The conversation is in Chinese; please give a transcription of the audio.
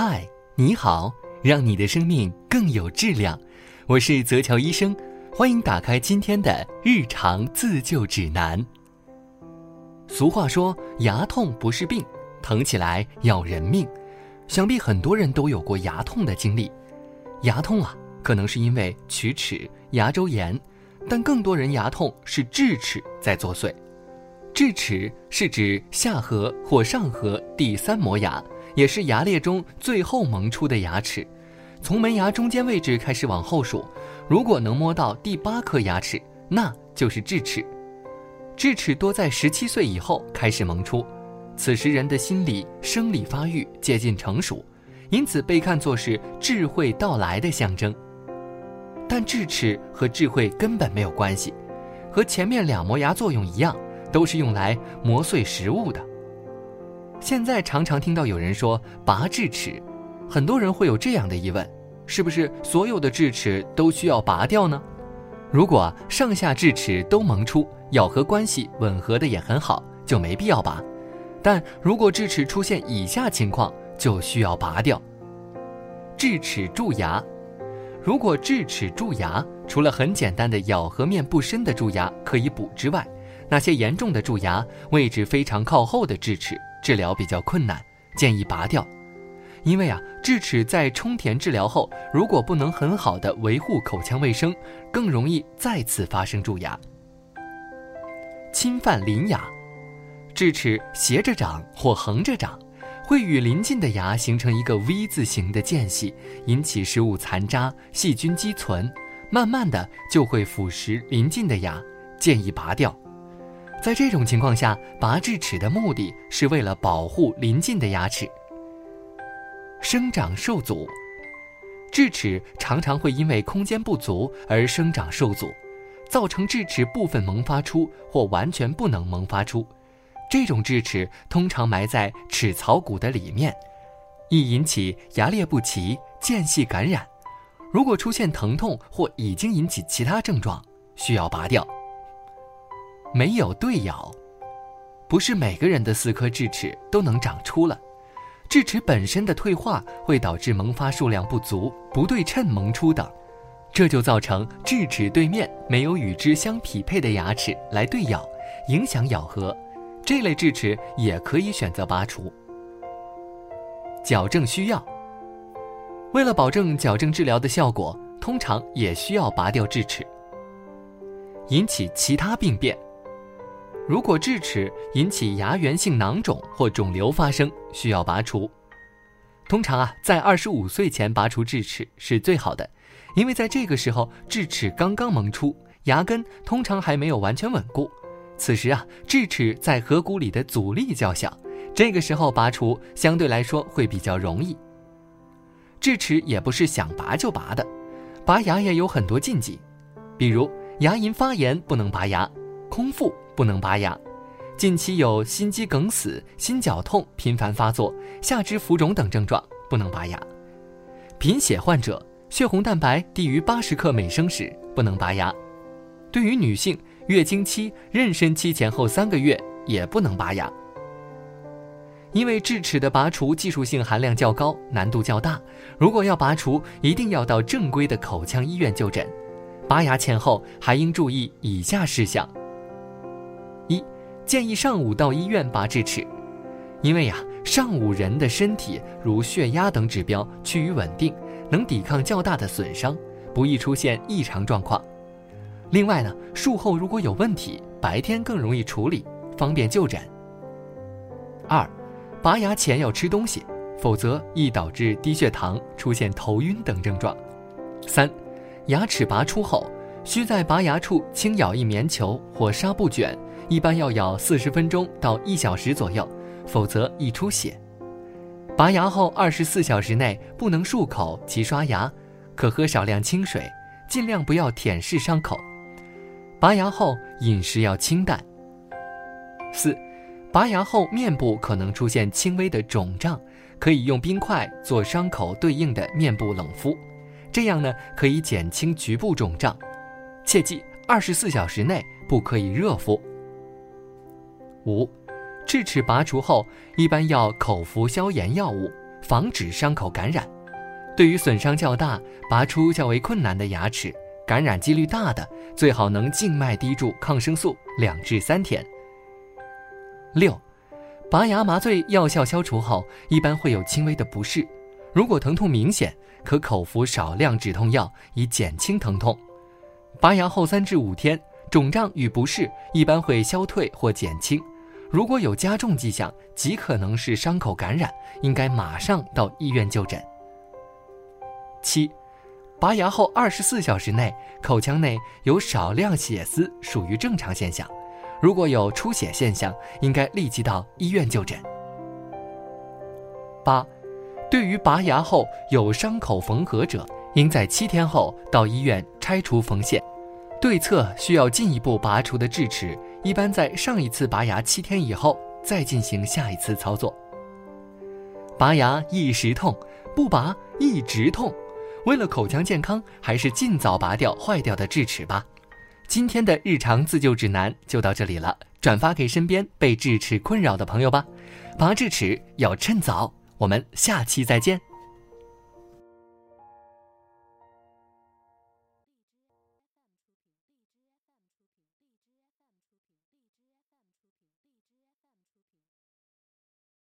嗨，你好，让你的生命更有质量。我是泽乔医生，欢迎打开今天的日常自救指南。俗话说，牙痛不是病，疼起来要人命。想必很多人都有过牙痛的经历。牙痛啊，可能是因为龋齿、牙周炎，但更多人牙痛是智齿在作祟。智齿是指下颌或上颌第三磨牙，也是牙列中最后萌出的牙齿。从门牙中间位置开始往后数，如果能摸到第八颗牙齿，那就是智齿。智齿多在十七岁以后开始萌出，此时人的心理生理发育接近成熟，因此被看作是智慧到来的象征。但智齿和智慧根本没有关系，和前面两磨牙作用一样。都是用来磨碎食物的。现在常常听到有人说拔智齿，很多人会有这样的疑问：是不是所有的智齿都需要拔掉呢？如果上下智齿都萌出，咬合关系吻合的也很好，就没必要拔；但如果智齿出现以下情况，就需要拔掉。智齿蛀牙，如果智齿蛀牙，除了很简单的咬合面不深的蛀牙可以补之外，那些严重的蛀牙、位置非常靠后的智齿，治疗比较困难，建议拔掉。因为啊，智齿在充填治疗后，如果不能很好的维护口腔卫生，更容易再次发生蛀牙。侵犯邻牙，智齿斜着长或横着长，会与邻近的牙形成一个 V 字形的间隙，引起食物残渣、细菌积存，慢慢的就会腐蚀邻近的牙，建议拔掉。在这种情况下，拔智齿的目的是为了保护邻近的牙齿。生长受阻，智齿常常会因为空间不足而生长受阻，造成智齿部分萌发出或完全不能萌发出。这种智齿通常埋在齿槽骨的里面，易引起牙列不齐、间隙感染。如果出现疼痛或已经引起其他症状，需要拔掉。没有对咬，不是每个人的四颗智齿都能长出了。智齿本身的退化会导致萌发数量不足、不对称萌出等，这就造成智齿对面没有与之相匹配的牙齿来对咬，影响咬合。这类智齿也可以选择拔除。矫正需要，为了保证矫正治疗的效果，通常也需要拔掉智齿。引起其他病变。如果智齿引起牙源性囊肿或肿瘤发生，需要拔除。通常啊，在二十五岁前拔除智齿是最好的，因为在这个时候智齿刚刚萌出，牙根通常还没有完全稳固。此时啊，智齿在颌骨里的阻力较小，这个时候拔除相对来说会比较容易。智齿也不是想拔就拔的，拔牙也有很多禁忌，比如牙龈发炎不能拔牙，空腹。不能拔牙，近期有心肌梗死、心绞痛频繁发作、下肢浮肿等症状，不能拔牙。贫血患者血红蛋白低于八十克每升时，不能拔牙。对于女性月经期、妊娠期前后三个月也不能拔牙。因为智齿的拔除技术性含量较高，难度较大，如果要拔除，一定要到正规的口腔医院就诊。拔牙前后还应注意以下事项。建议上午到医院拔智齿，因为呀，上午人的身体如血压等指标趋于稳定，能抵抗较大的损伤，不易出现异常状况。另外呢，术后如果有问题，白天更容易处理，方便就诊。二，拔牙前要吃东西，否则易导致低血糖、出现头晕等症状。三，牙齿拔出后，需在拔牙处轻咬一棉球或纱布卷。一般要咬四十分钟到一小时左右，否则易出血。拔牙后二十四小时内不能漱口及刷牙，可喝少量清水，尽量不要舔舐伤口。拔牙后饮食要清淡。四，拔牙后面部可能出现轻微的肿胀，可以用冰块做伤口对应的面部冷敷，这样呢可以减轻局部肿胀。切记二十四小时内不可以热敷。五，智齿拔除后一般要口服消炎药物，防止伤口感染。对于损伤较大、拔出较为困难的牙齿，感染几率大的，最好能静脉滴注抗生素两至三天。六，拔牙麻醉药效消除后，一般会有轻微的不适，如果疼痛明显，可口服少量止痛药以减轻疼痛。拔牙后三至五天，肿胀与不适一般会消退或减轻。如果有加重迹象，极可能是伤口感染，应该马上到医院就诊。七，拔牙后二十四小时内口腔内有少量血丝，属于正常现象。如果有出血现象，应该立即到医院就诊。八，对于拔牙后有伤口缝合者，应在七天后到医院拆除缝线。对侧需要进一步拔除的智齿，一般在上一次拔牙七天以后再进行下一次操作。拔牙一时痛，不拔一直痛。为了口腔健康，还是尽早拔掉坏掉的智齿吧。今天的日常自救指南就到这里了，转发给身边被智齿困扰的朋友吧。拔智齿要趁早，我们下期再见。